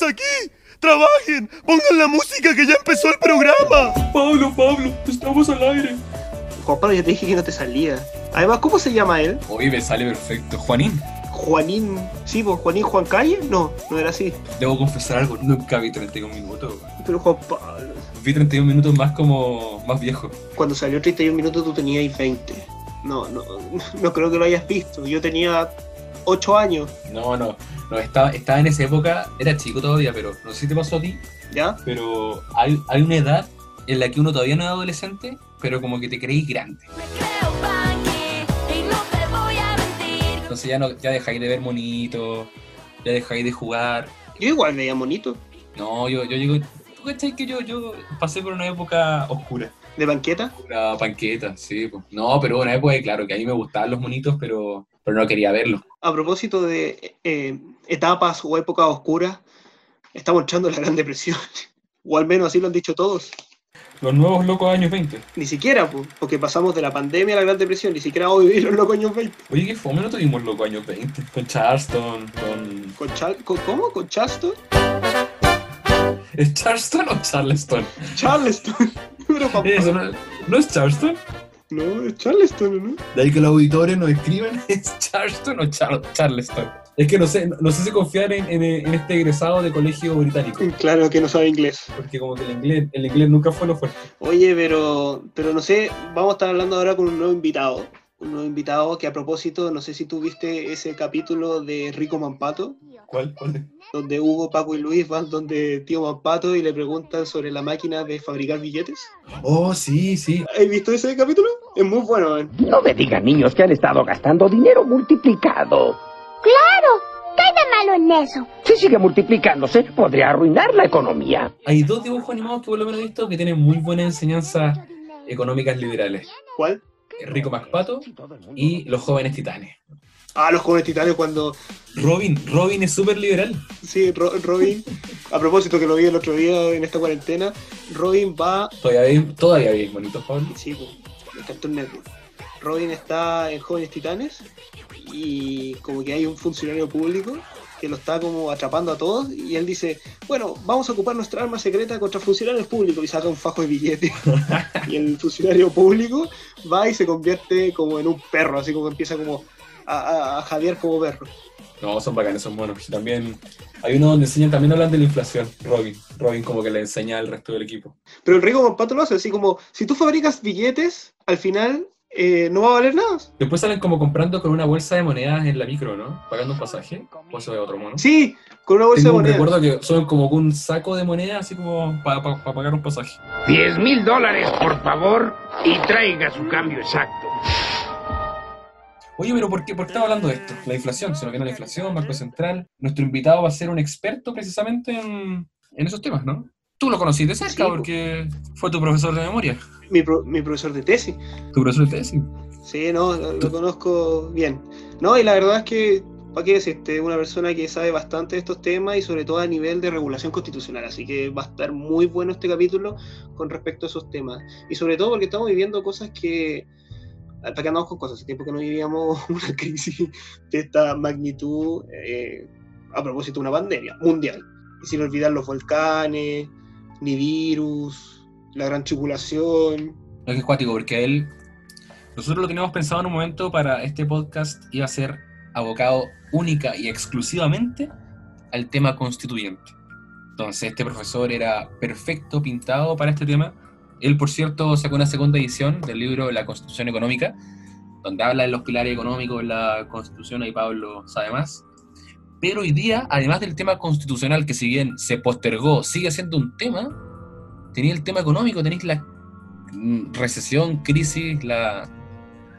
pasa aquí? ¡Trabajen! ¡Pongan la música que ya empezó el programa! Pablo, Pablo, estamos al aire. Juan Pablo, ya te dije que no te salía. Además, ¿cómo se llama él? Hoy me sale perfecto. Juanín, Juanín. Sí, pues Juanín Juan Calle. No, no era así. debo confesar algo. Nunca vi 31 minutos. Pero Juan Pablo. Vi 31 minutos más como más viejo. Cuando salió 31 minutos tú tenías 20. No, no, no creo que lo hayas visto. Yo tenía 8 años, No, no. No, estaba, estaba en esa época, era chico todavía, pero no sé si te pasó a ti, ¿ya? pero hay, hay una edad en la que uno todavía no es adolescente, pero como que te creéis grande. Me creo Panky y no te voy a mentir. Entonces ya, no, ya dejáis de ver monitos, ya dejáis de jugar. Yo igual veía monito. No, yo, yo llego... ¿Tú cachai que yo, yo pasé por una época oscura? ¿De banqueta? Una panqueta, sí. pues. No, pero una época, claro, que a mí me gustaban los monitos, pero, pero no quería verlos. A propósito de eh, etapas o épocas oscuras, estamos echando la Gran Depresión. O al menos así lo han dicho todos. Los nuevos locos años 20. Ni siquiera, pues, porque pasamos de la pandemia a la Gran Depresión. Ni siquiera vamos a vivir los locos años 20. Oye, qué fome, no tuvimos locos años 20. Con Charleston, con... ¿Con ¿Cómo? ¿Con Charleston? ¿Es Charleston o Charleston? Charleston. Pero papá, Eso, ¿no, ¿no es Charleston? no, es Charleston, ¿no? De ahí que los auditores nos escriben, ¿es Charleston o Char- Charleston? Es que no sé, no, sé si confiar en, en- en este egresado de colegio británico, Claro que no sabe inglés. porque como que el inglés, el inglés nunca fue lo fuerte. Oye, pero, pero no sé, vamos a estar hablando ahora con un nuevo invitado. Un nuevo invitado que a propósito, no sé si tú viste ese capítulo de Rico Mampato, ¿Cuál? ¿Cuál? donde Hugo, Paco y Luis van donde tío Mampato y le preguntan sobre la máquina de fabricar billetes. Oh, sí, sí. ¿Has visto ese capítulo? Es muy bueno, ¿eh? No me digan niños que han estado gastando dinero multiplicado. Claro, ¿qué hay de malo en eso? Si sigue multiplicándose, podría arruinar la economía. Hay dos dibujos animados que por lo menos he visto que tienen muy buenas enseñanzas económicas liberales. ¿Cuál? Rico MacPato y Los Jóvenes Titanes. Ah, los jóvenes titanes cuando... Robin, Robin es súper liberal. Sí, Ro- Robin, a propósito que lo vi el otro día en esta cuarentena, Robin va Todavía bien, todavía bien bonito, Pablo. Sí, pues, el Cartoon Network. Robin está en Jóvenes Titanes y como que hay un funcionario público que lo está como atrapando a todos y él dice, bueno, vamos a ocupar nuestra arma secreta contra funcionarios públicos y saca un fajo de billetes. y el funcionario público va y se convierte como en un perro, así como empieza como a, a, a jadear como perro. No, son bacanes, son buenos. Y también hay uno donde enseñan, también hablan de la inflación, Robin. Robin como que le enseña al resto del equipo. Pero el rico Pato lo hace así como, si tú fabricas billetes, al final eh, no va a valer nada. Después salen como comprando con una bolsa de monedas en la micro, ¿no? Pagando un pasaje. O eso es otro mono. Sí, con una bolsa Tengo de monedas. recuerdo que son como un saco de monedas, así como para pagar un pasaje. Diez mil dólares, por favor, y traiga su cambio exacto. Oye, pero ¿por qué, ¿por qué estamos hablando de esto? La inflación, se nos viene la inflación, Banco Central. Nuestro invitado va a ser un experto precisamente en, en esos temas, ¿no? Tú lo conociste de cerca Sí, po. porque fue tu profesor de memoria, Mi, pro- mi profesor de tesis. tu profesor de tesis. Sí, no, lo, lo conozco bien. No, y la verdad es que, ¿para qué decirte? Una persona que sabe bastante de estos temas y sobre todo a nivel de regulación constitucional. Así que va a estar muy bueno este capítulo con respecto a esos temas. Y sobre todo porque estamos viviendo cosas que. ¿Para qué andamos con cosas? Hace tiempo que no vivíamos una crisis de esta magnitud eh, a propósito de una pandemia mundial. Y sin olvidar los volcanes, ni virus, la gran tribulación. Es que es cuático, porque él. Nosotros lo teníamos pensado en un momento para este podcast, iba a ser abocado única y exclusivamente al tema constituyente. Entonces, este profesor era perfecto, pintado para este tema. Él, por cierto, sacó una segunda edición del libro La Constitución Económica, donde habla de los pilares económicos la Constitución, ahí Pablo sabe más. Pero hoy día, además del tema constitucional, que si bien se postergó, sigue siendo un tema, tenía el tema económico, tenéis la mm, recesión, crisis, la,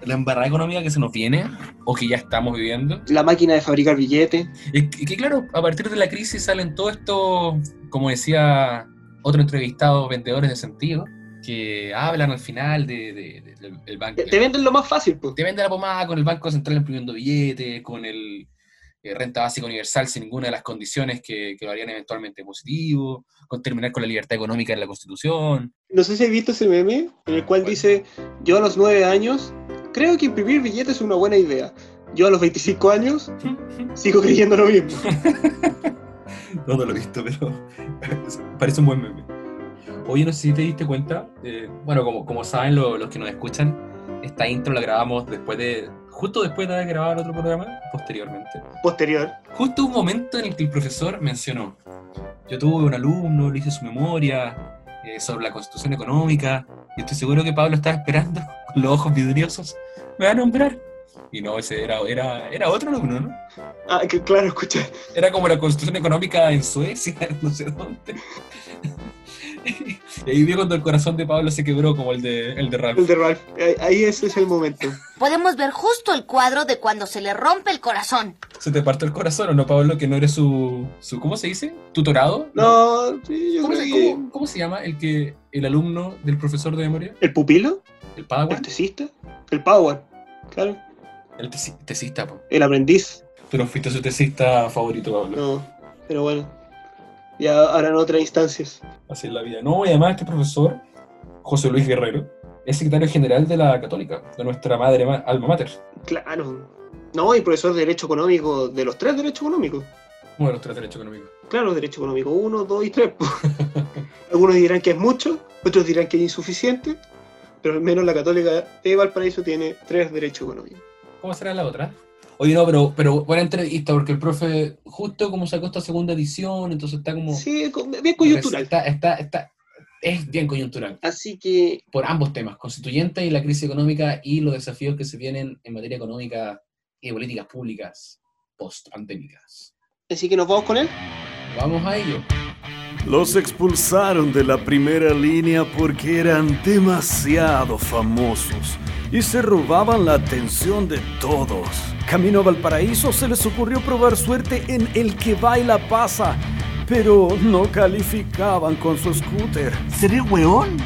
la embarrada económica que se nos viene o que ya estamos viviendo. La máquina de fabricar billetes. Es que, que claro, a partir de la crisis salen todo esto, como decía otro entrevistado, vendedores de sentido, que hablan al final de, de- de- del- del banco. Te, te venden lo más fácil, pues. Te vende la pomada con el Banco Central imprimiendo billetes, con el eh, renta básica universal sin ninguna de las condiciones que, que lo harían eventualmente positivo, con terminar con la libertad económica en la Constitución. No sé si has visto ese meme en el cual dice, yo a los 9 años creo que imprimir billetes es una buena idea. Yo a los 25 años sigo creyendo lo mismo. No, no lo he visto, pero parece un buen meme. Oye, no sé si te diste cuenta, eh, bueno, como, como saben lo- los que nos escuchan, esta intro la grabamos después de, justo después de haber grabado el otro programa, posteriormente. Posterior. Justo un momento en el que el profesor mencionó, yo tuve un alumno, le hice su memoria eh, sobre la constitución económica, y estoy seguro que Pablo estaba esperando con los ojos vidriosos, me va a nombrar. Y no, ese era, era, era otro alumno, ¿no? Ah, que claro, escucha. Era como la constitución económica en Suecia, no sé dónde. Y ahí vio cuando el corazón de Pablo se quebró como el de, el de Ralph. El de Ralph. Ahí, ese es el momento. Podemos ver justo el cuadro de cuando se le rompe el corazón. ¿Se te partió el corazón o no, Pablo? Que no eres su, su ¿cómo se dice? ¿Tutorado? No, sí, yo ¿Cómo creo se, que. cómo- cómo se llama el que el alumno del profesor de memoria? ¿El pupilo? ¿El ¿El Padawan? tesista? ¿El power? Claro. El tesi- tesista, po. El aprendiz. Tú no fuiste su tesista favorito, Pablo. No. Pero bueno. Ya harán otras instancias. Así es la vida. No, y además este profesor, José Luis Guerrero, es secretario general de la Católica, de nuestra madre ma- alma mater. Claro. No, y profesor de Derecho Económico, de los tres derechos económicos. Uno de los tres derechos económicos. Claro, Derecho Económico 1, 2 y 3. Algunos dirán que es mucho, otros dirán que es insuficiente, pero al menos la Católica de Valparaíso tiene tres derechos económicos. ¿Cómo será la otra? Oye, no, pero, pero buena entrevista, porque el profe, justo como sacó esta segunda edición, entonces está como... Sí, bien coyuntural. Está, está, está, es bien coyuntural. Así que, Por ambos temas, constituyente y la crisis económica y los desafíos que se vienen en materia económica y de políticas públicas post-pandémicas. así que nos vamos con él. Vamos a ello. Los expulsaron de la primera línea porque eran demasiado famosos y se robaban la atención de todos. Camino a Valparaíso se les ocurrió probar suerte en El que baila pasa, pero no calificaban con su scooter. ¿Seré weón?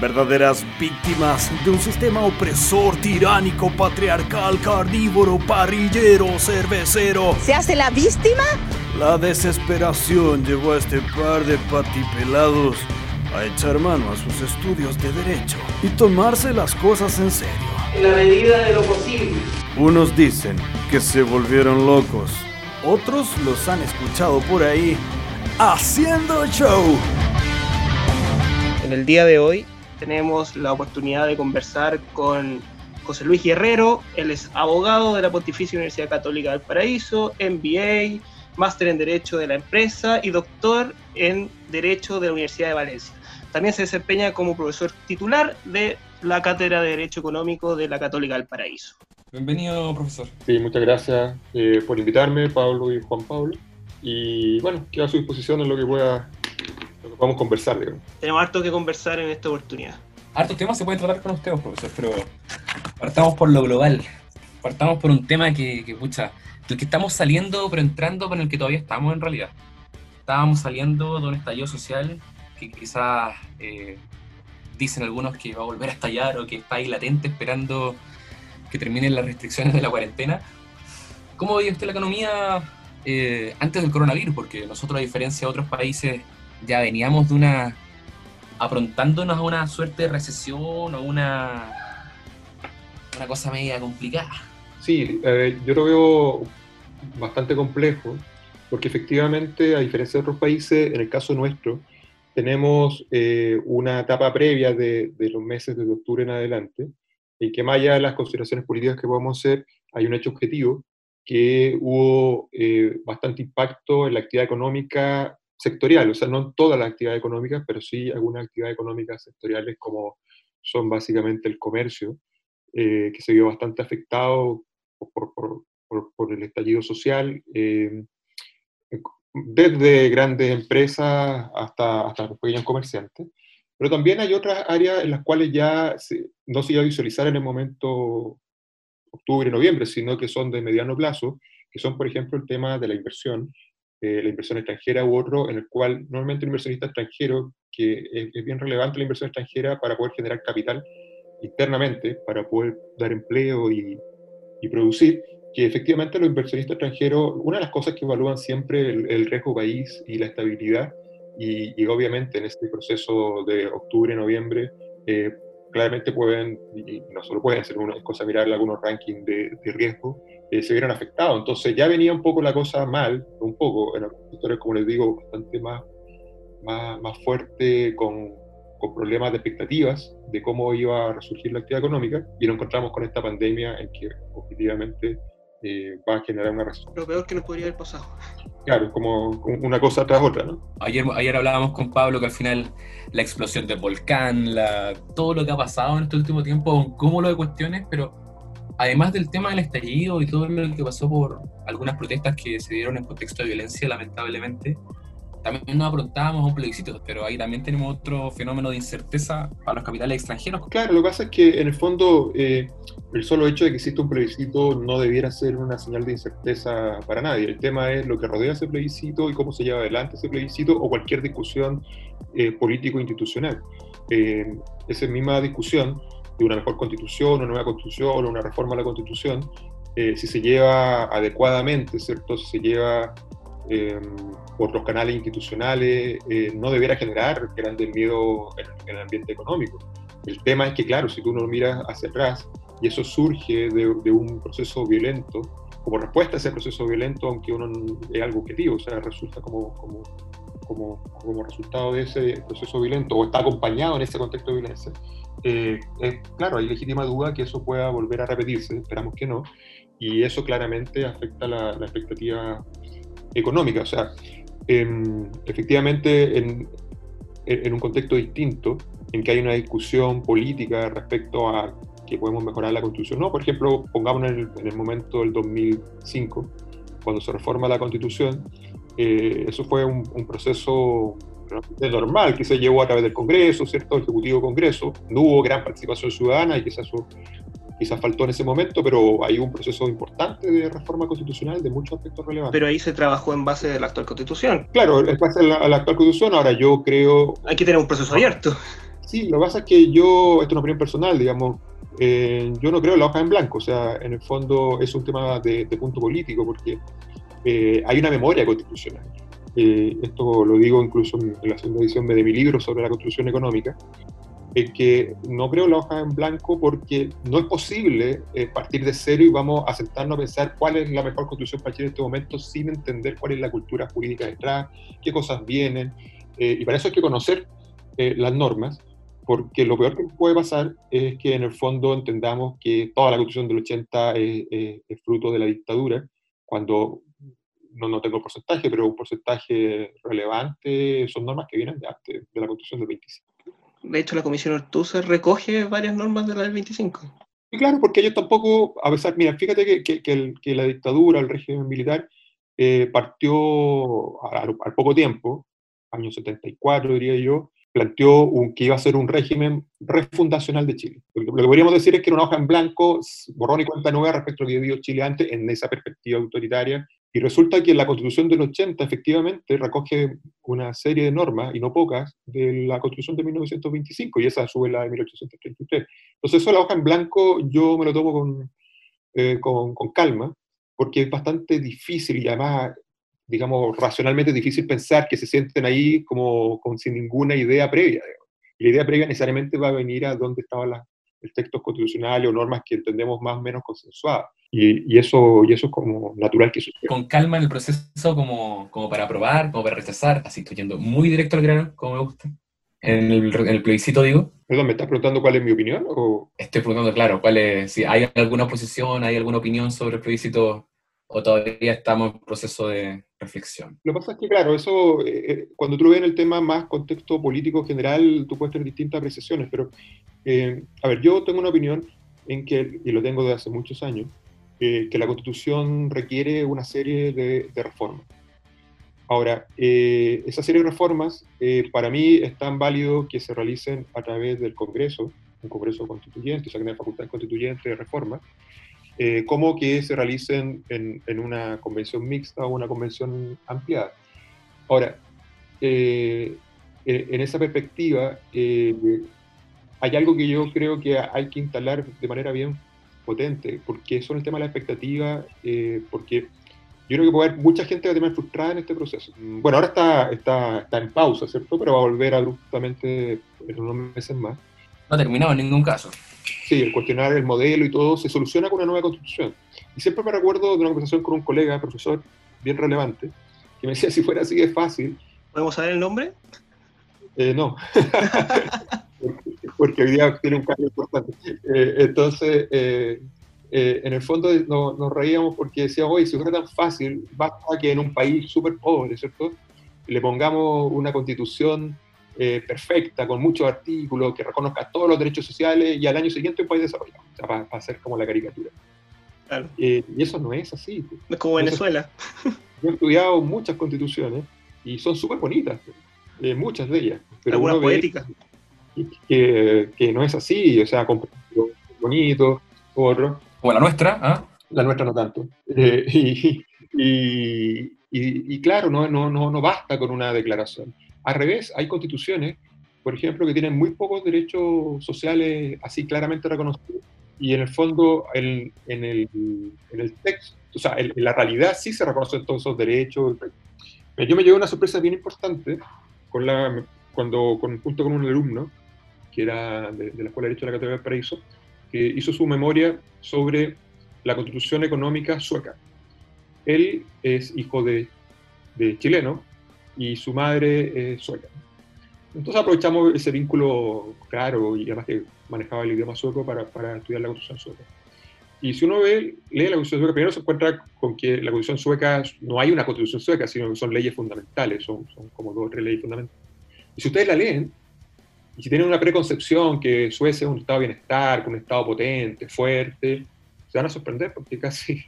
Verdaderas víctimas de un sistema opresor, tiránico, patriarcal, carnívoro, parrillero, cervecero. ¿Se hace la víctima? La desesperación llevó a este par de patipelados a echar mano a sus estudios de derecho y tomarse las cosas en serio. En la medida de lo posible. Unos dicen que se volvieron locos, otros los han escuchado por ahí haciendo show. En el día de hoy tenemos la oportunidad de conversar con José Luis Guerrero. Él es abogado de la Pontificia Universidad Católica del Paraíso, MBA, máster en Derecho de la Empresa y doctor en Derecho de la Universidad de Valencia. También se desempeña como profesor titular de la Cátedra de Derecho Económico de la Católica del Paraíso. Bienvenido, profesor. Sí, muchas gracias eh, por invitarme, Pablo y Juan Pablo. Y bueno, quedo a su disposición en lo que pueda, lo que podamos conversar, digamos. Tenemos harto que conversar en esta oportunidad. Hartos temas se pueden tratar con ustedes, profesor, pero partamos por lo global. Partamos por un tema que, que pucha, del que estamos saliendo, pero entrando con el que todavía estamos en realidad. Estábamos saliendo de un estallido social que quizás eh, dicen algunos que va a volver a estallar o que está ahí latente esperando que terminen las restricciones de la cuarentena. ¿Cómo veía usted la economía eh, antes del coronavirus? Porque nosotros, a diferencia de otros países, ya veníamos de una aprontándonos a una suerte de recesión o una, una cosa media complicada. Sí, eh, yo lo veo bastante complejo, porque efectivamente, a diferencia de otros países, en el caso nuestro, tenemos eh, una etapa previa de, de los meses de octubre en adelante, y que más allá de las consideraciones políticas que podemos hacer, hay un hecho objetivo, que hubo eh, bastante impacto en la actividad económica sectorial, o sea, no en todas las actividades económicas, pero sí algunas actividades económicas sectoriales como son básicamente el comercio, eh, que se vio bastante afectado por, por- por- por el estallido social, eh, desde grandes empresas hasta, hasta los pequeños comerciantes. Pero también hay otras áreas en las cuales ya se- no se iba a visualizar en el momento octubre, noviembre, sino que son de mediano plazo, que son, por ejemplo, el tema de la inversión, eh, la inversión extranjera u otro, en el cual normalmente el inversionista extranjero, que es, es bien relevante la inversión extranjera para poder generar capital internamente, para poder dar empleo y, y producir, que efectivamente los inversionistas extranjeros, una de las cosas que evalúan siempre el, el riesgo país y la estabilidad, y, y obviamente en este proceso de octubre, noviembre, eh, claramente pueden, y no solo pueden ser una cosa mirar algunos rankings de, de riesgo, eh, se vieron afectados. Entonces ya venía un poco la cosa mal, un poco, en algunos sectores, como les digo, bastante más, más, más fuerte, con, con problemas de expectativas de cómo iba a resurgir la actividad económica, y nos encontramos con esta pandemia en que objetivamente eh, va a generar una recesión. Lo peor que nos podría haber pasado. Claro, como como una cosa tras otra, ¿no? Ayer, ayer hablábamos con Pablo que al final la explosión del volcán, la, todo lo que ha pasado en este último tiempo, un cúmulo de cuestiones, pero además del tema del estallido y todo lo que pasó por algunas protestas que se dieron en contexto de violencia, lamentablemente, también nos aprontábamos a un plebiscito, pero ahí también tenemos otro fenómeno de incerteza para los capitales extranjeros. Claro, lo que pasa es que en el fondo eh, el solo hecho de que exista un plebiscito no debiera ser una señal de incerteza para nadie. El tema es lo que rodea ese plebiscito y cómo se lleva adelante ese plebiscito o cualquier discusión eh, político-institucional. Eh, esa misma discusión de una mejor constitución, una nueva constitución o una reforma a la constitución, eh, si se lleva adecuadamente, ¿cierto? Si se lleva eh, por los canales institucionales, eh, no debiera generar grandes miedo en, en el ambiente económico. El tema es que, claro, si tú no miras hacia atrás y eso surge de, de un proceso violento, como respuesta a ese proceso violento, aunque uno es algo objetivo, o sea, resulta como, como, como, como resultado de ese proceso violento o está acompañado en ese contexto de violencia, eh, claro, hay legítima duda que eso pueda volver a repetirse, esperamos que no, y eso claramente afecta la, la expectativa económica. O sea, em, efectivamente, en, en- un contexto distinto, en que hay una discusión política respecto a que podemos mejorar la constitución. No, por ejemplo, pongámonos en el, en el momento del 2005, cuando se reforma la constitución, eh, eso fue un, proceso normal que se llevó a través del Congreso, ¿cierto? Ejecutivo-Congreso. No hubo gran participación ciudadana y quizás eso quizás faltó en ese momento, pero hay un proceso importante de reforma constitucional de muchos aspectos relevantes. Pero ahí se trabajó en base de la actual constitución. Claro, es base a la, a la actual constitución. Ahora yo creo, Hay que tener un proceso abierto. sí, lo que pasa es que yo, esto es una opinión personal, digamos, eh, yo no creo en la hoja en blanco, o sea, en el fondo es un tema de, de punto político, porque eh, hay una memoria constitucional. Eh, esto lo digo incluso en la segunda edición de mi libro sobre la constitución económica, es que no creo la hoja en blanco porque no es posible eh, partir de cero y vamos a sentarnos a pensar cuál es la mejor constitución para Chile en este momento sin entender cuál es la cultura jurídica detrás, qué cosas vienen, eh, y para eso hay que conocer eh, las normas, porque lo peor que puede pasar es que en el fondo entendamos que toda la constitución del 80 es, es- es fruto de la dictadura, cuando no, no tengo porcentaje, pero un porcentaje relevante son normas que vienen de antes, de la constitución del 25. De hecho, la Comisión Ortúzar recoge varias normas de la del 25. Y claro, porque ellos tampoco, a pesar, mira, fíjate que, que- que el- que la dictadura, el régimen militar, eh, partió al, al poco tiempo, año 74 diría yo, planteó un, que iba a ser un régimen refundacional de Chile. Lo lo que podríamos decir es que era una hoja en blanco, borrón y cuenta nueva respecto a lo que vivió Chile antes en esa perspectiva autoritaria. Y resulta que la constitución del 80 efectivamente recoge una serie de normas, y no pocas, de la constitución de 1925, y esa sube la de 1833. Entonces eso la hoja en blanco yo me lo tomo con, eh, con, con calma, porque es bastante difícil y además, digamos, racionalmente difícil pensar que se sienten ahí como, como sin ninguna idea previa. digamos. La idea previa necesariamente va a venir a dónde estaban las textos constitucionales o normas que entendemos más o menos consensuadas. Y, y eso, y eso es como natural que suceda. Con calma en el proceso como, como para aprobar, como para rechazar, así estoy yendo muy directo al grano, como me gusta. En el, en el plebiscito digo, Perdón, ¿me estás preguntando cuál es mi opinión? O... estoy preguntando, claro, cuál es, si hay alguna oposición, hay alguna opinión sobre el plebiscito o todavía estamos en proceso de reflexión. Lo que pasa es que, claro, eso, eh, eh, cuando tú lo ves en el tema más contexto político general, tú puedes tener distintas apreciaciones, pero, eh, a ver, yo tengo una opinión en que, y lo tengo desde hace muchos años, eh, que la Constitución requiere una serie de, de reformas. Ahora, eh, esa serie de reformas, eh, para mí es tan válido que se realicen a través del Congreso, un Congreso constituyente, o sea, que tiene facultad constituyente de reforma, eh, como que se realicen en, en una convención mixta o una convención ampliada. Ahora, eh, en, esa perspectiva, eh, hay algo que yo creo que hay que instalar de manera bien potente, porque son el tema de la expectativa, eh, porque yo creo que puede haber mucha gente que va a terminar frustrada en este proceso. Bueno, ahora está, está, está en pausa, ¿cierto? Pero va a volver abruptamente en unos meses más. No ha terminado en ningún caso. Sí, el cuestionar el modelo y todo se soluciona con una nueva constitución. Y siempre me recuerdo de una conversación con un colega, profesor, bien relevante, que me decía, si fuera así de fácil, ¿Podemos saber el nombre? eh, no. porque, porque hoy día tiene un cambio importante. Eh, entonces, eh, eh, en el fondo no- nos reíamos porque decíamos, oye, si fuera tan fácil, basta que en un país súper pobre, ¿cierto? Le pongamos una constitución eh, perfecta, con muchos artículos, que reconozca todos los derechos sociales y al año siguiente un país desarrollado, o sea, para, hacer como la caricatura. Claro. Eh, y eso no es así. pues. Es como Entonces- Venezuela. Yo he estudiado muchas constituciones y son súper bonitas, eh, muchas de ellas. Pero Algunas poéticas. que, que no es así, o sea, con bonitos, otros, Como la nuestra, ¿ah? la nuestra no tanto. Eh, y, y- y- y claro, no, no, no, no basta con una declaración. Al revés, hay constituciones, por ejemplo, que tienen muy pocos derechos sociales así claramente reconocidos. Y en el fondo, en, en el, en el texto, o sea, en, la realidad sí se reconocen todos esos derechos. Pero Yo me llevé una sorpresa bien importante con la, cuando, con, junto con un alumno que era de, de la Escuela de Derecho de la Catedral del Paraíso, que hizo su memoria sobre la constitución económica sueca. Él es hijo de, de chileno y su madre es sueca. Entonces aprovechamos ese vínculo claro y además que manejaba el idioma sueco para, para estudiar la constitución sueca. Y si uno ve, lee la constitución sueca, primero se encuentra con que la constitución sueca, no hay una constitución sueca, sino que son leyes fundamentales, son, son como dos o tres leyes fundamentales. Y si ustedes la leen, y si tienen una preconcepción que Suecia es un estado de bienestar, un estado potente, fuerte, se van a sorprender porque casi,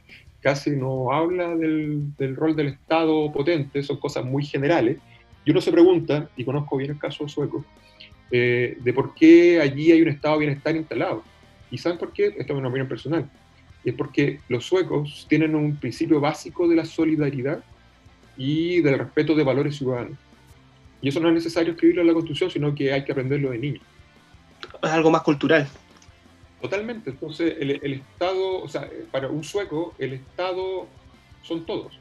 casi no habla del, rol del estado potente, son cosas muy generales. Y uno se pregunta, y conozco bien el caso sueco, eh, de por qué allí hay un estado bienestar instalado. ¿Y saben por qué? Esto es una opinión personal. Es porque los suecos tienen un principio básico de la solidaridad y del respeto de valores ciudadanos. Y eso no es necesario escribirlo en la Constitución, sino que hay que aprenderlo de niño. Es algo más cultural. Totalmente. Entonces, el, el Estado, o sea, para un sueco, el Estado son todos.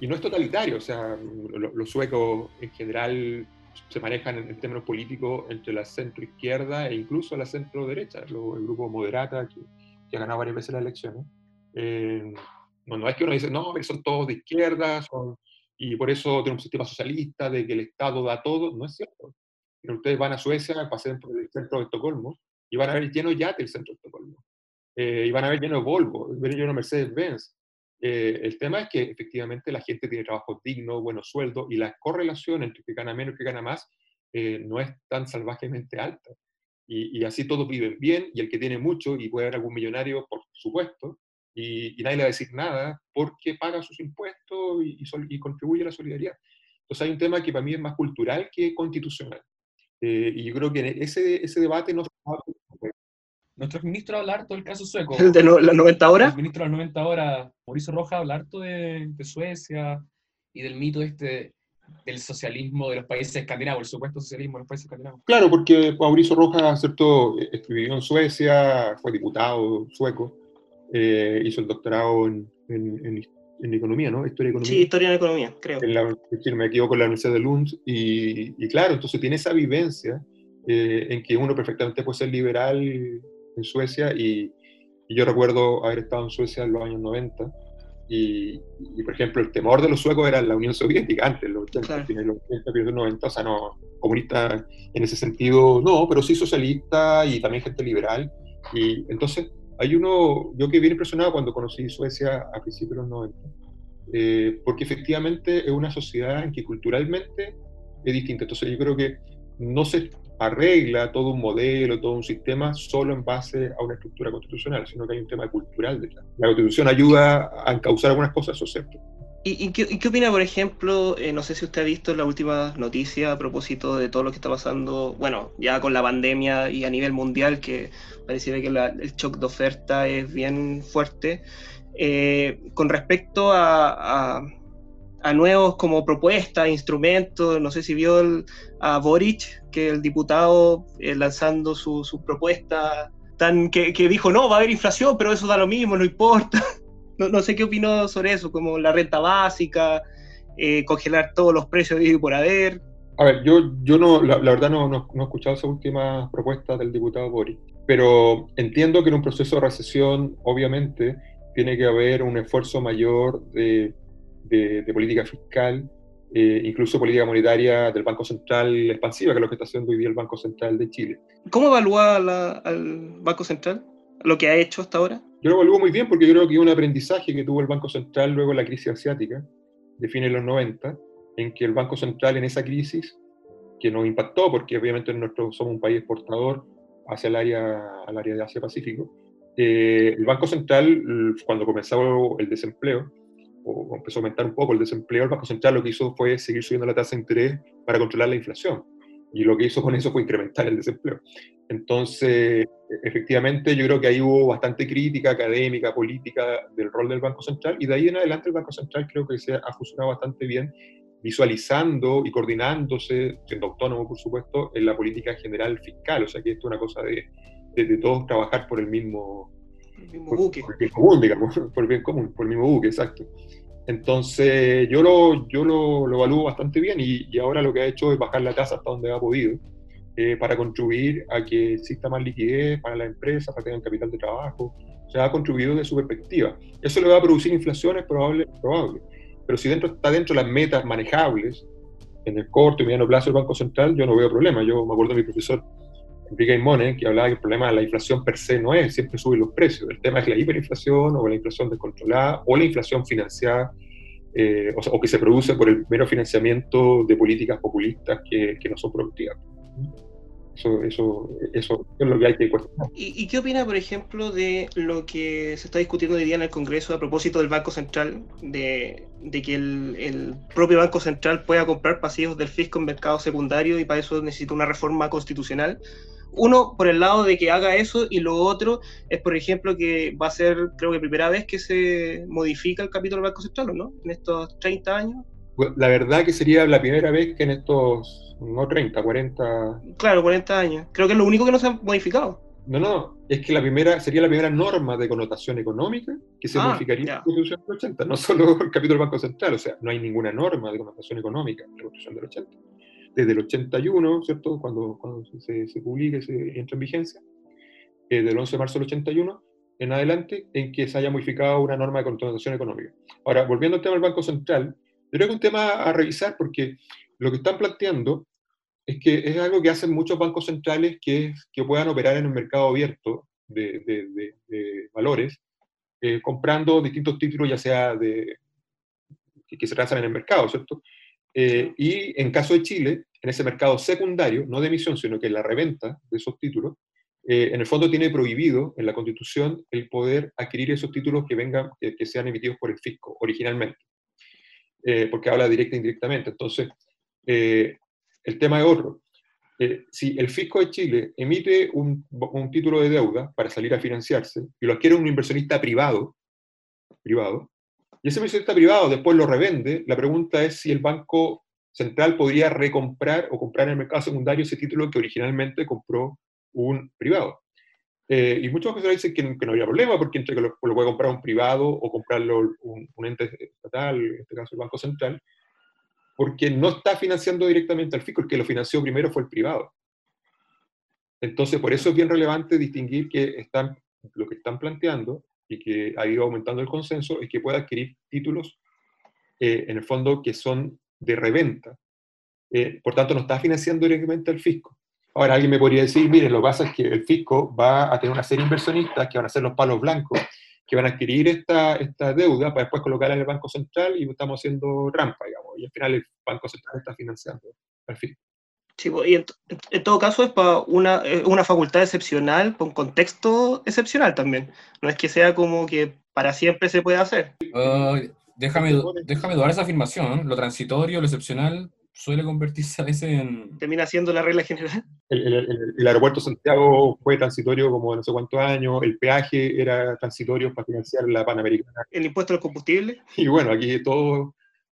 Y no es totalitario. O sea, lo- los suecos en general se manejan en, en términos políticos entre la centro izquierda e incluso la centro derecha, lo- el grupo moderata que, que ha ganado varias veces las elecciones. Eh, no, no es que uno dice, no, son todos de izquierda, son, y por eso tiene un sistema socialista de que el Estado da todo. No es cierto. Pero ustedes van a Suecia, pasen por el centro de Estocolmo, y van a ver lleno yate el centro de Estocolmo. Eh, y van a ver lleno Volvo, ver lleno de Mercedes-Benz. Eh, el tema es que efectivamente la gente tiene trabajo digno, buenos sueldos, y la correlación entre que gana menos y que gana más eh, no es tan salvajemente alta. Y, y así todos viven bien, y el que tiene mucho, y puede haber algún millonario, por supuesto, y, y nadie le va a decir nada porque paga sus impuestos y, y sol- y contribuye a la solidaridad. Entonces hay un tema que para mí es más cultural que constitucional. Eh, y yo creo que ese, ese debate no se va a Nuestro ministro habla harto del caso sueco. De no- las 90 El horas. ministro de las 90 horas, Mauricio Rojas, habla harto de, de Suecia y del mito este del socialismo de los países escandinavos, el supuesto socialismo de los países escandinavos. Claro, porque Mauricio Rojas, ¿cierto? Escribió en Suecia, fue diputado sueco, eh, hizo el doctorado en, en- en- en economía, ¿no? Historia de economía. Sí, historia en economía, creo. en la, si no me equivoco, en la Universidad de Lund, y, y claro, entonces tiene esa vivencia eh, en que uno perfectamente puede ser liberal en Suecia, y, y yo recuerdo haber estado en Suecia en los años 90, y, y, por ejemplo, el temor de los suecos era la Unión Soviética antes, los 80, Claro. los 80, principios de los 90, o sea, no, comunista en ese sentido, no, pero sí socialista y también gente liberal, y entonces hay uno, yo que bien impresionado cuando conocí Suecia a principios de los 90, eh, porque efectivamente es una sociedad en que culturalmente es distinta. Entonces yo creo que no se arregla todo un modelo, todo un sistema solo en base a una estructura constitucional, sino que hay un tema cultural detrás. La constitución ayuda a encauzar algunas cosas, eso es cierto. ¿Y, y qué, y qué opina, por ejemplo, eh, no sé si usted ha visto la última noticia a propósito de todo lo que está pasando, bueno, ya con la pandemia y a nivel mundial, que pareciera que el shock de oferta es bien fuerte, eh, con respecto a, a- nuevos como propuestas, instrumentos, no sé si vio a Boric, que el diputado eh, lanzando su, su propuesta, tan, que, que dijo, no, va a haber inflación, pero eso da lo mismo, no importa. No, no sé qué opinó sobre eso, como la renta básica, eh, congelar todos los precios de por haber. A ver, yo, yo no, la, la verdad no, no, no he escuchado esa última propuesta del diputado Boris, pero entiendo que en un proceso de recesión, obviamente, tiene que haber un esfuerzo mayor de, de- de política fiscal, eh, incluso política monetaria del Banco Central expansiva, que es lo que está haciendo hoy día el Banco Central de Chile. ¿Cómo evalúa la- al Banco Central lo que ha hecho hasta ahora? Yo lo evalúo muy bien porque yo creo que un aprendizaje que tuvo el Banco Central luego de la crisis asiática, de fines de los 90, en que el Banco Central en esa crisis, que nos impactó, porque obviamente nosotros somos un país exportador hacia el área, al área de Asia-Pacífico, eh, el Banco Central, cuando comenzó el desempleo, o empezó a aumentar un poco el desempleo, el Banco Central lo que hizo fue seguir subiendo la tasa de interés para controlar la inflación. Y lo que hizo con eso fue incrementar el desempleo. Entonces, efectivamente, yo creo que ahí hubo bastante crítica académica, política del rol del Banco Central, y de ahí en adelante el Banco Central creo que se ha funcionado bastante bien, visualizando y coordinándose, siendo autónomo, por supuesto, en la política general fiscal. O sea que esto es una cosa de, de, de todos trabajar por el mismo, El mismo por, buque. por el bien común, digamos, por el bien común, por el mismo buque, exacto. Entonces, yo lo, yo lo, lo evalúo bastante bien y, y ahora lo que ha hecho es bajar la tasa hasta donde ha podido eh, para contribuir a que exista más liquidez para las empresas, para que tengan capital de trabajo. O sea, ha contribuido de su perspectiva. ¿Eso le va a producir inflación? Es probable. Pero si dentro, está dentro de las metas manejables, en el corto y mediano plazo del Banco Central, yo no veo problema. Yo me acuerdo de mi profesor Enrique Aimone, que hablaba que el problema de la inflación per se no es siempre subir los precios. El tema es la hiperinflación o la inflación descontrolada o la inflación financiada eh, o que se produce por el mero financiamiento de políticas populistas que, que no son productivas. Eso, eso, eso es lo que hay que cuestionar. ¿Y, y qué opina, por ejemplo, de lo que se está discutiendo hoy día en el Congreso a propósito del Banco Central, de, de que el, el propio Banco Central pueda comprar pasivos del fisco en mercado secundario y para eso necesita una reforma constitucional? Uno, por el lado de que haga eso, y lo otro es, por ejemplo, que va a ser, creo que primera vez que se modifica el capítulo del Banco Central, ¿o ¿no? En estos 30 años. La verdad que sería la primera vez que en estos, no 30, 40, Claro, 40 años. Creo que es lo único que no se ha modificado. No, no, es que la primera, sería la primera norma de connotación económica que se Ah, modificaría en la Constitución del 80, no solo el capítulo del Banco Central, o sea, no hay ninguna norma de connotación económica en la Constitución del 80. Desde el 81, ¿cierto? Cuando, cuando se, se publica y se entra en vigencia, eh, del 11 de marzo del 81 en adelante, en que se haya modificado una norma de connotación económica. Ahora, volviendo al tema del Banco Central, yo creo que es un tema a revisar porque lo que están planteando es que es algo que hacen muchos bancos centrales que, es que puedan operar en un mercado abierto de, de- valores, eh, comprando distintos títulos, ya sea de, que, se transan en el mercado, ¿cierto? Eh, y en caso de Chile, en ese mercado secundario, no de emisión, sino que la reventa de esos títulos, eh, en el fondo tiene prohibido en la Constitución el poder adquirir esos títulos que vengan, que, sean emitidos por el fisco originalmente, porque habla directa e indirectamente. Entonces, el tema es otro. Eh, si el fisco de Chile emite un, título de deuda para salir a financiarse y lo adquiere un inversionista privado, privado, y ese inversionista privado después lo revende, la pregunta es si el Banco Central podría recomprar o comprar en el mercado secundario ese título que originalmente compró un privado. Eh, y muchos centrales dicen que, no- habría problema, porque entre que lo, lo puede comprar un privado o comprarlo un, un ente estatal, en este caso el Banco Central, porque no está financiando directamente al fisco, el que lo financió primero fue el privado. Entonces, por eso es bien relevante distinguir que están, lo que están planteando y que ha ido aumentando el consenso es que pueda adquirir títulos, eh, en el fondo, que son de reventa. Eh, por tanto, no está financiando directamente al fisco. Ahora, alguien me podría decir, mire, lo que pasa es que el fisco va a tener una serie de inversionistas que van a ser los palos blancos, que van a adquirir esta, esta deuda para después colocarla en el Banco Central y estamos haciendo trampa, digamos. Y al final el Banco Central está financiando al fisco. Sí, po, y en, en- todo caso es para una, una facultad excepcional, con contexto excepcional también. No es que sea como que para siempre se puede hacer. Ay, déjame, déjame dudar esa afirmación. Lo transitorio, lo excepcional, suele convertirse a veces en... Termina siendo la regla general. El, el- el- el aeropuerto de Santiago fue transitorio como no sé cuántos años, el peaje era transitorio para financiar la Panamericana. El impuesto al combustible. Y bueno, aquí todo,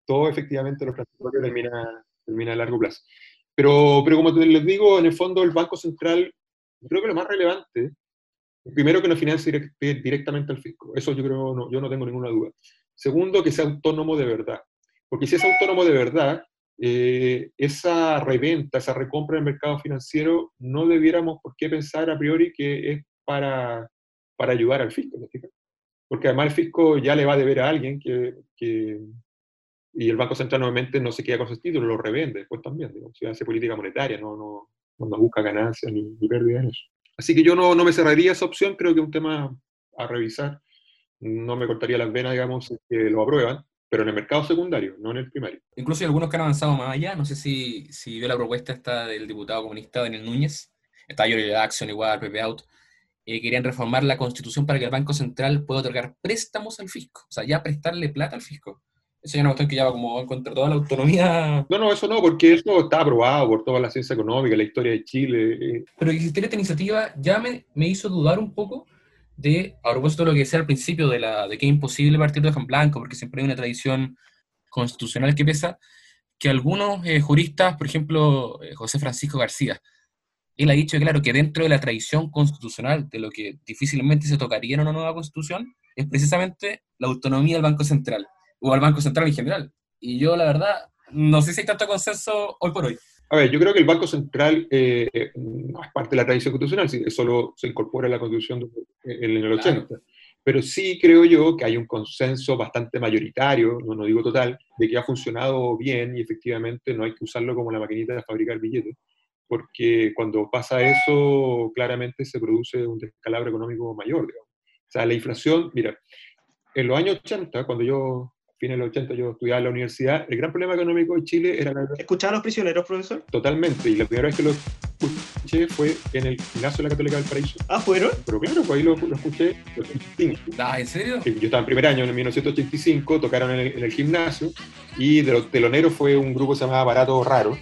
todo efectivamente lo transitorio termina, termina a largo plazo. Pero, pero como les digo, en el fondo el Banco Central, creo que lo más relevante, primero que no financie direct- directamente al fisco, eso yo creo, no, yo no tengo ninguna duda. Segundo, que sea autónomo de verdad, porque si es autónomo de verdad, eh, esa reventa, esa recompra en el mercado financiero, no debiéramos por qué pensar a priori que es para, para ayudar al fisco, porque además el fisco ya le va a deber a alguien que, que- y el Banco Central nuevamente no se queda con esos títulos, lo revende después también, digamos, si hace política monetaria, no, no, no busca ganancias ni, ni pérdida en eso. Así que yo no, no me cerraría esa opción, creo que es un tema a revisar. No me cortaría las venas, digamos, que lo aprueban, pero en el mercado secundario, no en el primario. Incluso hay algunos que han avanzado más allá. No sé si, si vio la propuesta esta del diputado comunista Daniel Núñez. Está Yuri Action igual, Pepe Out. eh, querían reformar la constitución para que el Banco Central pueda otorgar préstamos al fisco. O sea, ya prestarle plata al fisco. Eso ya es una cuestión que ya va como contra de toda la autonomía. No, no, eso no, porque eso está aprobado por toda la ciencia económica, la historia de Chile. eh, Pero que existiera esta iniciativa ya me, me hizo dudar un poco de, a propósito de lo que decía al principio, de, la, de que es imposible partir de hoja blanco, porque siempre hay una tradición constitucional que pesa, que algunos eh, juristas, por ejemplo, eh, José Francisco García, él ha dicho, claro, que dentro de la tradición constitucional, de lo que difícilmente se tocaría en una nueva constitución, es precisamente la autonomía del Banco Central, o al Banco Central en general. Y yo, la verdad, no sé si hay tanto consenso hoy por hoy. A ver, yo creo que el Banco Central eh, no es parte de la tradición constitucional, solo se incorpora en la Constitución de- en el 80. Pero sí creo yo que hay un consenso bastante mayoritario, no, no digo total, de que ha funcionado bien y efectivamente no hay que usarlo como la maquinita de fabricar billetes, porque cuando pasa eso, claramente se produce un descalabro económico mayor. digamos. O sea, la inflación, mira, en los años 80, cuando yo, a fines de los 80, yo estudiaba en la universidad, el gran problema económico de Chile era la ¿Escuchaban a los prisioneros, profesor? Totalmente, y la primera vez que lo escuché fue en el gimnasio de la Católica del Paraíso. Ah, ¿fueron? Pero claro, pues ahí lo, lo escuché 85. Ah, ¿En serio? Yo estaba en primer año, en 1985, tocaron en el, en el gimnasio, y de los teloneros fue un grupo que se llamaba Barato Raro,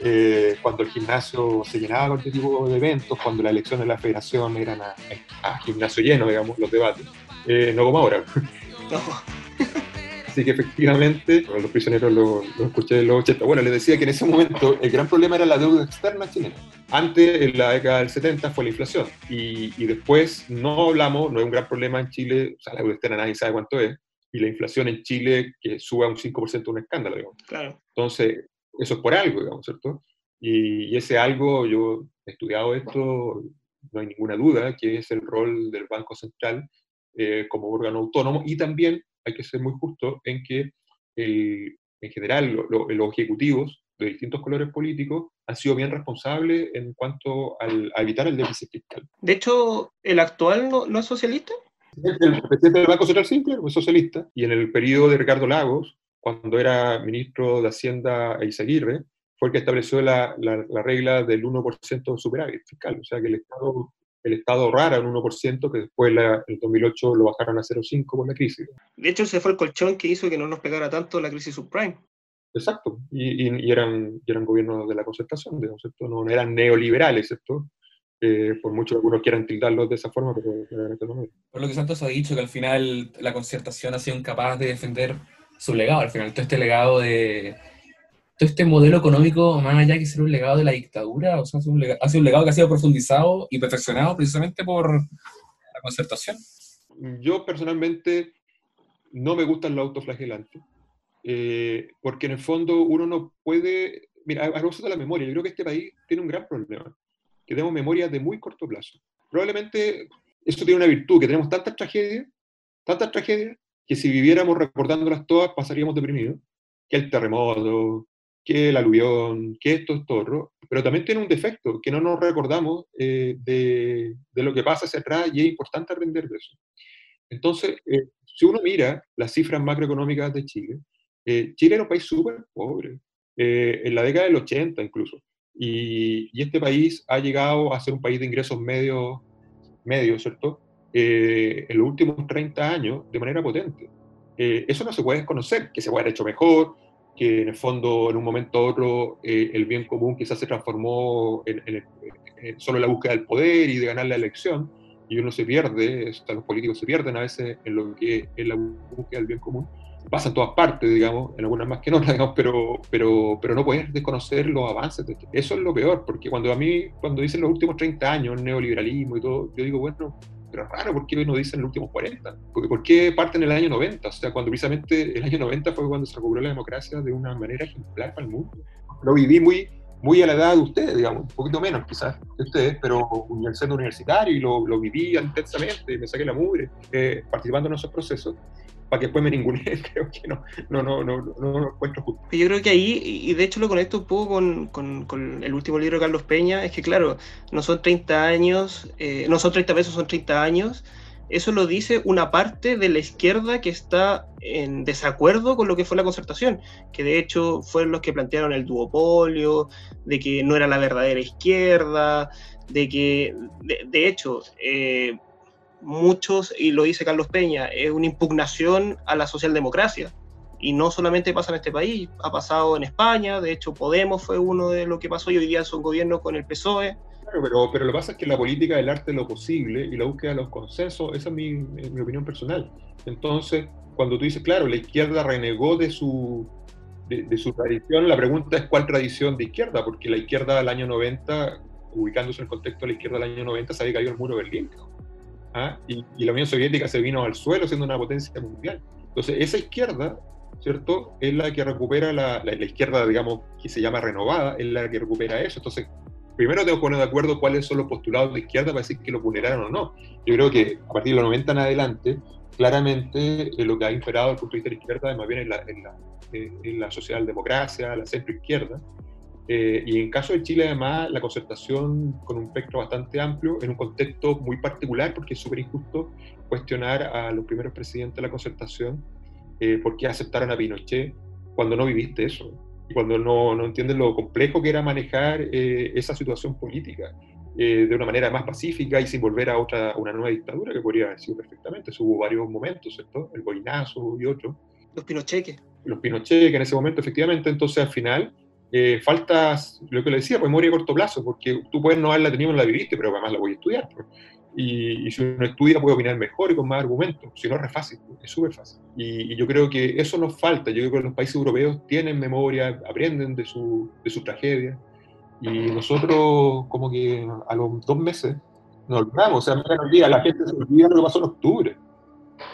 eh, cuando el gimnasio se llenaba con este tipo de eventos, cuando las elecciones de la federación eran a, a gimnasio lleno, digamos, los debates, Eh, no como ahora. No. Así que efectivamente, los prisioneros lo, lo escuché en los 80. Bueno, les decía que en ese momento el gran problema era la deuda externa chilena. Antes, en la década del 70, fue la inflación. Y, y después no hablamos, no es un gran problema en Chile, o sea, la deuda externa nadie sabe cuánto es, y la inflación en Chile que sube a un 5% un escándalo, digamos. Claro. Entonces, eso es por algo, digamos, ¿cierto? Y, y ese algo, yo he estudiado esto, no hay ninguna duda, que es el rol del Banco Central eh, como órgano autónomo y también hay que ser muy justo en que el- en general lo- lo- los ejecutivos de distintos colores políticos han sido bien responsables en cuanto al- a evitar el déficit fiscal. De hecho, ¿el actual no, no es socialista? El presidente del Banco Central, claro, es socialista, y en el periodo de Ricardo Lagos, cuando era ministro de Hacienda Eizaguirre, fue el que estableció la, la- la regla del 1% de superávit fiscal, o sea que el Estado, el Estado ahorrara un 1%, que después la- en el 2008 lo bajaron a 0,5 por la crisis. De hecho, ese fue el colchón que hizo que no nos pegara tanto la crisis subprime. Exacto, y, y- y eran, y eran gobiernos de la concertación, digamos, ¿cierto? No, eran neoliberales, ¿cierto? Eh, por mucho que algunos quieran tildarlos de esa forma, pero realmente no. Por lo que Santos ha dicho, que al final la concertación ha sido incapaz de defender su legado. Al final, todo este legado de. Todo este modelo económico, más allá que ser un legado de la dictadura, o sea, un lega- ha sido un legado que ha sido profundizado y perfeccionado precisamente por la concertación. Yo personalmente no me gustan los autoflagelantes, eh, porque en el fondo uno no puede, mira, a de la memoria, yo creo que este país tiene un gran problema, que tenemos memoria de muy corto plazo. Probablemente eso tiene una virtud, que tenemos tantas tragedias, tantas tragedias, que si viviéramos recordándolas todas pasaríamos deprimidos, que el terremoto, que el aluvión, que esto, esto, otro, pero también tiene un defecto, que no nos recordamos eh, de, lo que pasa hacia atrás y es importante aprender de eso. Entonces, eh, si uno mira las cifras macroeconómicas de Chile, eh, Chile era un país súper pobre, en la década del 80 incluso, y, este país ha llegado a ser un país de ingresos medios, medios ¿cierto? En los últimos 30 años de manera potente. Eso no se puede desconocer, que se puede haber hecho mejor, que en el fondo, en un momento u otro, eh, el bien común quizás se transformó en, en- en solo la búsqueda del poder y de ganar la elección, y uno se pierde, sea, los políticos se pierden a veces en lo que es la búsqueda del bien común. Pasa en todas partes, digamos, en algunas más que en otras, digamos, pero, pero, pero no puedes desconocer los avances. De. Eso es lo peor, porque cuando a mí, cuando dicen los últimos 30 años, neoliberalismo y todo, yo digo, bueno, pero es raro, ¿por qué no dicen los últimos 40? Porque, ¿Por qué parten en el año 90? O sea, cuando precisamente el año 90 fue cuando se recuperó la democracia de una manera ejemplar para el mundo. Lo viví muy, muy a la edad de ustedes, digamos, un poquito menos quizás de ustedes, pero en el centro universitario y lo, lo viví intensamente, me saqué la mugre eh, participando en esos procesos, para que después me ningunee, creo que no, no, no, no, no, no encuentro justo. Yo creo que ahí, y de hecho lo conecto un poco con, con- con el último libro de Carlos Peña, es que claro, no son 30 años, eh, no son 30 pesos, son 30 años. Eso lo dice una parte de la izquierda que está en desacuerdo con lo que fue la concertación, que de hecho fueron los que plantearon el duopolio, de que no era la verdadera izquierda, de que, de, de hecho, eh, muchos, y lo dice Carlos Peña, es una impugnación a la socialdemocracia. Y no solamente pasa en este país, ha pasado en España, de hecho Podemos fue uno de lo que pasó hoy día son gobierno con el PSOE. Pero, pero lo que pasa es que la política del arte de lo posible y la búsqueda de los consensos, esa es mi, mi opinión personal. Entonces, cuando tú dices, claro, la izquierda renegó de su, de, su tradición, la pregunta es cuál tradición de izquierda, porque la izquierda del año 90, ubicándose en el contexto de la izquierda del año 90, se había el muro de Berlín. ¿Ah? Y, y la Unión Soviética se vino al suelo siendo una potencia mundial. Entonces, esa izquierda, ¿cierto? Es la que recupera la, la, la izquierda, digamos, que se llama renovada, es la que recupera eso. Entonces, primero tengo que poner de acuerdo cuáles son los postulados de izquierda para decir que lo vulneraron o no. Yo creo que a partir de los 90 en adelante, claramente eh, lo que ha imperado el punto de vista de la izquierda es más bien en la, en la, en la socialdemocracia, la centroizquierda. Eh, y en caso de Chile, además, la concertación con un espectro bastante amplio, en un contexto muy particular, porque es súper injusto cuestionar a los primeros presidentes de la concertación eh, por qué aceptaron a Pinochet cuando no viviste eso y cuando no, no entiendes lo complejo que era manejar eh, esa situación política eh, de una manera más pacífica y sin volver a otra una nueva dictadura que podría haber sido perfectamente. Eso hubo varios momentos, ¿cierto? El boinazo y otros. Los Pinocheques. Los Pinochet, que en ese momento efectivamente, entonces al final eh, falta lo que le decía, pues memoria a corto plazo, porque tú puedes no haberla tenido, no la viviste, pero además la voy a estudiar. pues. Y, si uno estudia puede opinar mejor y con más argumentos, si no es fácil, pues, es súper fácil. Y, yo creo que eso nos falta, yo creo que los países europeos tienen memoria, aprenden de su, de su tragedia, y nosotros como que a los dos meses nos olvidamos, o sea, mira, nos olvida, la gente se olvida lo que pasó en octubre.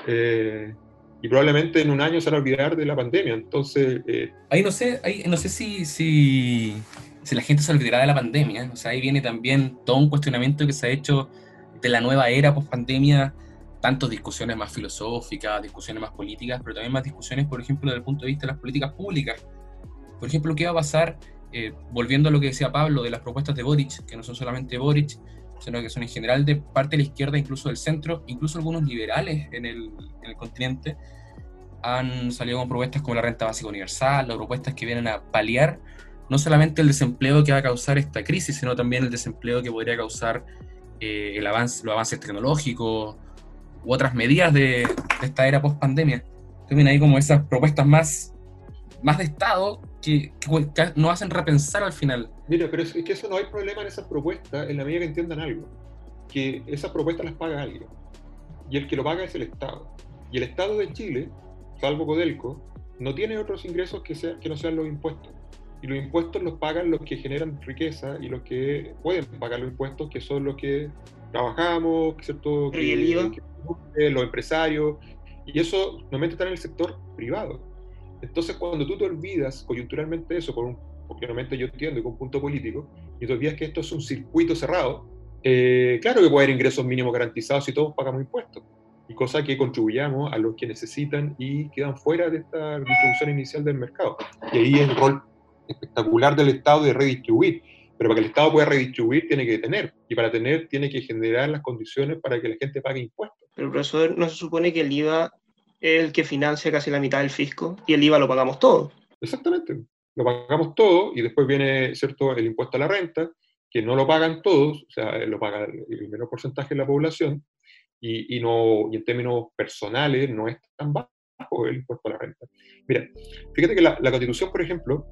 Eh, y probablemente en un año se van a olvidar de la pandemia, entonces... eh, Ahí no sé, ahí no sé si, si, si la gente se olvidará de la pandemia. O sea, ahí viene también todo un cuestionamiento que se ha hecho de la nueva era post pandemia, tanto discusiones más filosóficas, discusiones más políticas, pero también más discusiones, por ejemplo, desde el punto de vista de las políticas públicas. Por ejemplo, ¿qué va a pasar, eh, volviendo a lo que decía Pablo, de las propuestas de Boric, que no son solamente Boric, sino que son en general de parte de la izquierda, incluso del centro, incluso algunos liberales en el, en el continente, han salido con propuestas como la renta básica universal, o propuestas que vienen a paliar no solamente el desempleo que va a causar esta crisis, sino también el desempleo que podría causar eh, el avance, los avances tecnológicos u otras medidas de, de esta era post pandemia. También hay como esas propuestas más, más de Estado que, que, que nos hacen repensar al final. Mira, pero es, es que eso no hay problema en esas propuestas en la medida que entiendan algo, que esas propuestas las paga alguien, y el que lo paga es el Estado. Y el Estado de Chile, salvo Codelco, no tiene otros ingresos que, sea, que no sean los impuestos. Y los impuestos los pagan los que generan riqueza y los que pueden pagar los impuestos, que son los que trabajamos, ¿cierto? Pero ¿y el IVA? que- los empresarios, y eso normalmente está en el sector privado. Entonces, cuando tú te olvidas coyunturalmente eso, por un, porque normalmente yo entiendo que un punto político, y te olvidas que esto es un circuito cerrado, eh, claro que puede haber ingresos mínimos garantizados si todos pagamos impuestos, y cosa que contribuyamos a los que necesitan y quedan fuera de esta distribución inicial del mercado. Y ahí es el rol espectacular del Estado de redistribuir. Pero para que el Estado pueda redistribuir tiene que tener, y para tener tiene que generar las condiciones para que la gente pague impuestos. Pero profesor, ¿no se supone que el IVA el que financia casi la mitad del fisco? Y el IVA lo pagamos todos. Exactamente. Lo pagamos todo y después viene, ¿cierto?, el impuesto a la renta, que no lo pagan todos, o sea, lo paga el menor porcentaje de la población, y, y no, y en términos personales no es tan bajo el impuesto a la renta. Mira, fíjate que la, la Constitución, por ejemplo,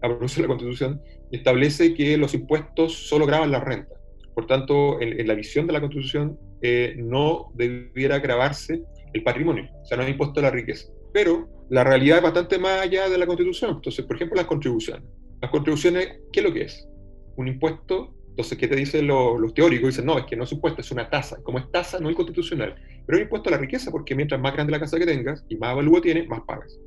a propósito de la Constitución, establece que los impuestos solo graban la renta. Por tanto, en, en la visión de la Constitución, eh, no debiera grabarse el patrimonio, o sea, no hay impuesto a la riqueza. Pero la realidad es bastante más allá de la Constitución. Entonces, por ejemplo, las contribuciones. Las contribuciones, ¿qué es lo que es? Un impuesto, entonces, ¿qué te dicen los, teóricos? Dicen, no, es que no es impuesto, es una tasa. Como es tasa, no es constitucional. Pero es impuesto a la riqueza porque mientras más grande la casa que tengas y más avalúo tiene, más pagas.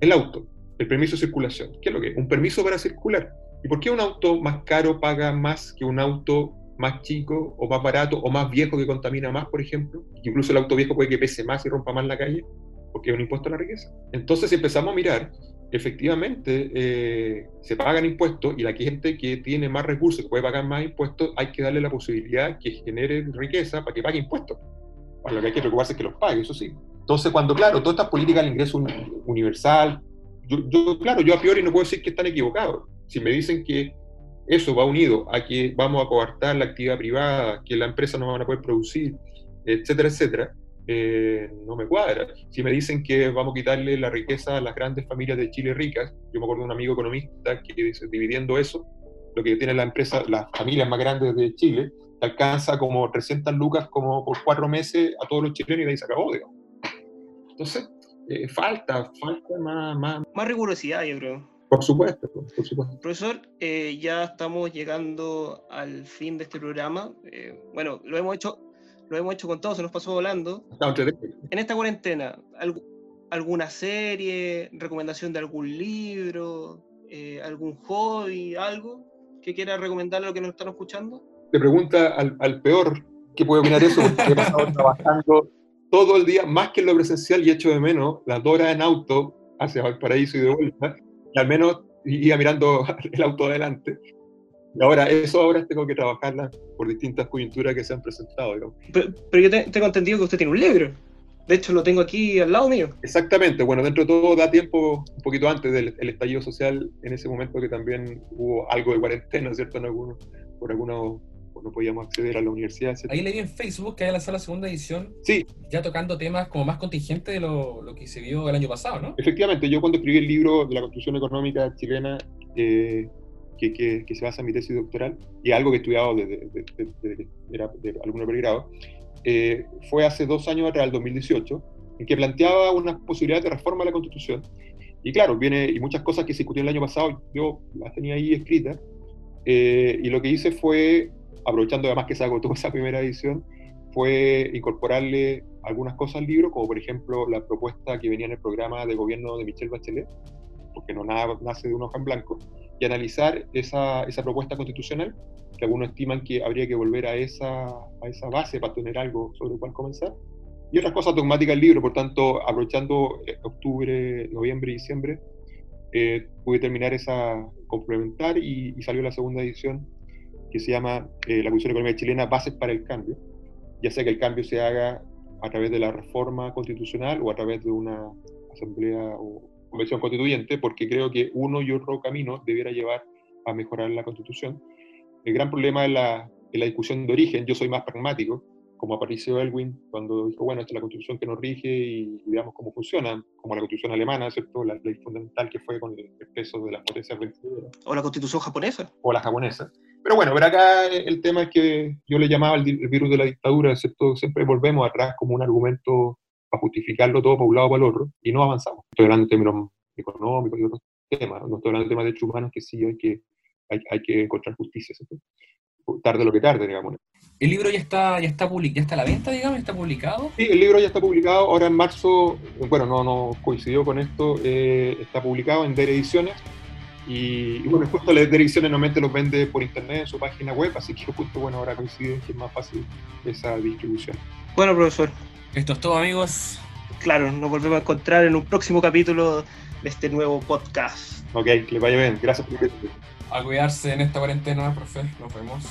El auto, el permiso de circulación. ¿Qué es lo que es? Un permiso para circular. ¿Y por qué un auto más caro paga más que un auto más chico o más barato o más viejo que contamina más, por ejemplo? Incluso el auto viejo puede que pese más y rompa más la calle, porque es un impuesto a la riqueza. Entonces, si empezamos a mirar, efectivamente eh, se pagan impuestos y la gente que tiene más recursos, que puede pagar más impuestos, hay que darle la posibilidad que genere riqueza para que pague impuestos. Para lo que hay que preocuparse es que los pague, eso sí. Entonces, cuando, claro, todas estas políticas del ingreso uni- universal, yo, yo, claro, yo a priori no puedo decir que están equivocados. Si me dicen que eso va unido a que vamos a coartar la actividad privada, que la empresa no van a poder producir, etcétera, etcétera, eh, no me cuadra. Si me dicen que vamos a quitarle la riqueza a las grandes familias de Chile ricas, yo me acuerdo de un amigo economista que dice, dividiendo eso, lo que tiene la empresa, las familias más grandes de Chile, alcanza como 300 lucas como por cuatro meses a todos los chilenos y de ahí se acabó, digamos. Entonces, eh, falta, falta más, más, Más rigurosidad, yo creo. Por supuesto, por supuesto. Profesor, eh, ya estamos llegando al fin de este programa. Eh, bueno, lo hemos hecho, lo hemos hecho con todo, se nos pasó volando. En esta cuarentena, ¿algu- ¿alguna serie, recomendación de algún libro, eh, algún hobby, algo que quiera recomendarle a los que nos están escuchando? te pregunta al, al peor qué puede opinar eso, porque he pasado trabajando todo el día, más que en lo presencial, y echo de menos las dos horas en auto hacia Valparaíso y de vuelta, y al menos iba mirando el auto adelante. Y ahora, eso ahora tengo que trabajarla por distintas coyunturas que se han presentado. digamos. Pero, pero yo te- tengo entendido que usted tiene un libro. De hecho, lo tengo aquí al lado mío. Exactamente, bueno, dentro de todo da tiempo un poquito antes del el estallido social, en ese momento que también hubo algo de cuarentena, ¿cierto? En algunos, por algunos, pues no podíamos acceder a la universidad, etc. Ahí leí en Facebook que lanzado la segunda edición, Sí, ya tocando temas como más contingentes de lo, lo que se vio el año pasado, ¿no? Efectivamente, yo cuando escribí el libro de la construcción económica chilena, eh, que, que- que se basa en mi tesis doctoral, y algo que he estudiado desde, desde- desde- era de de pregrado, eh, fue hace dos años atrás, el 2018, en que planteaba unas posibilidades de reforma a la Constitución. Y claro, viene, y muchas cosas que se discutieron el año pasado, yo las tenía ahí escritas, eh, y lo que hice fue, aprovechando además que se agotó esa primera edición, fue incorporarle algunas cosas al libro, como por ejemplo la propuesta que venía en el programa de gobierno de Michelle Bachelet, porque no nada nace de un hoja en blanco, y analizar esa, esa propuesta constitucional, que algunos estiman que habría que volver a esa, a esa base para tener algo sobre el cual comenzar, y otras cosas dogmáticas del libro, por tanto, aprovechando eh, octubre, noviembre y diciembre, eh, pude terminar esa complementar y, y salió la segunda edición que se llama eh, La Constitución Económica Chilena, Bases para el Cambio, ya sea que el cambio se haga a través de la reforma constitucional o a través de una asamblea o convención constituyente, porque creo que uno y otro camino debiera llevar a mejorar la constitución. El gran problema es la, es la discusión de origen, yo soy más pragmático, como apareció Elwin cuando dijo, bueno, esta es la constitución que nos rige y, y veamos cómo funciona, como la constitución alemana, ¿cierto? La ley fundamental que fue con el peso de las potencias vencedoras O la constitución japonesa. o la japonesa. Pero bueno, pero acá el tema es que yo le llamaba el, el virus de la dictadura, ¿cierto? Siempre volvemos atrás como un argumento para justificarlo todo para un lado o para el otro y no avanzamos. Estoy hablando en términos económicos y otros temas, no estoy hablando de temas de derechos humanos que sí hay que, hay, hay que encontrar justicia, ¿cierto? Tarde lo que tarde, digamos. El libro ya está, ya está public, ya está a la venta, digamos, ya está publicado. Sí, el libro ya está publicado, ahora en marzo, bueno, no, no coincidió con esto, eh, está publicado en DER Ediciones, y, y bueno, justo la Ediciones normalmente los vende por internet en su página web, así que justo, bueno, ahora coincide que es más fácil esa distribución. Bueno, profesor, Esto es todo, amigos. claro, nos volvemos a encontrar en un próximo capítulo de este nuevo podcast. Ok, que les vaya bien, gracias por el A cuidarse en esta cuarentena, profe. Nos vemos.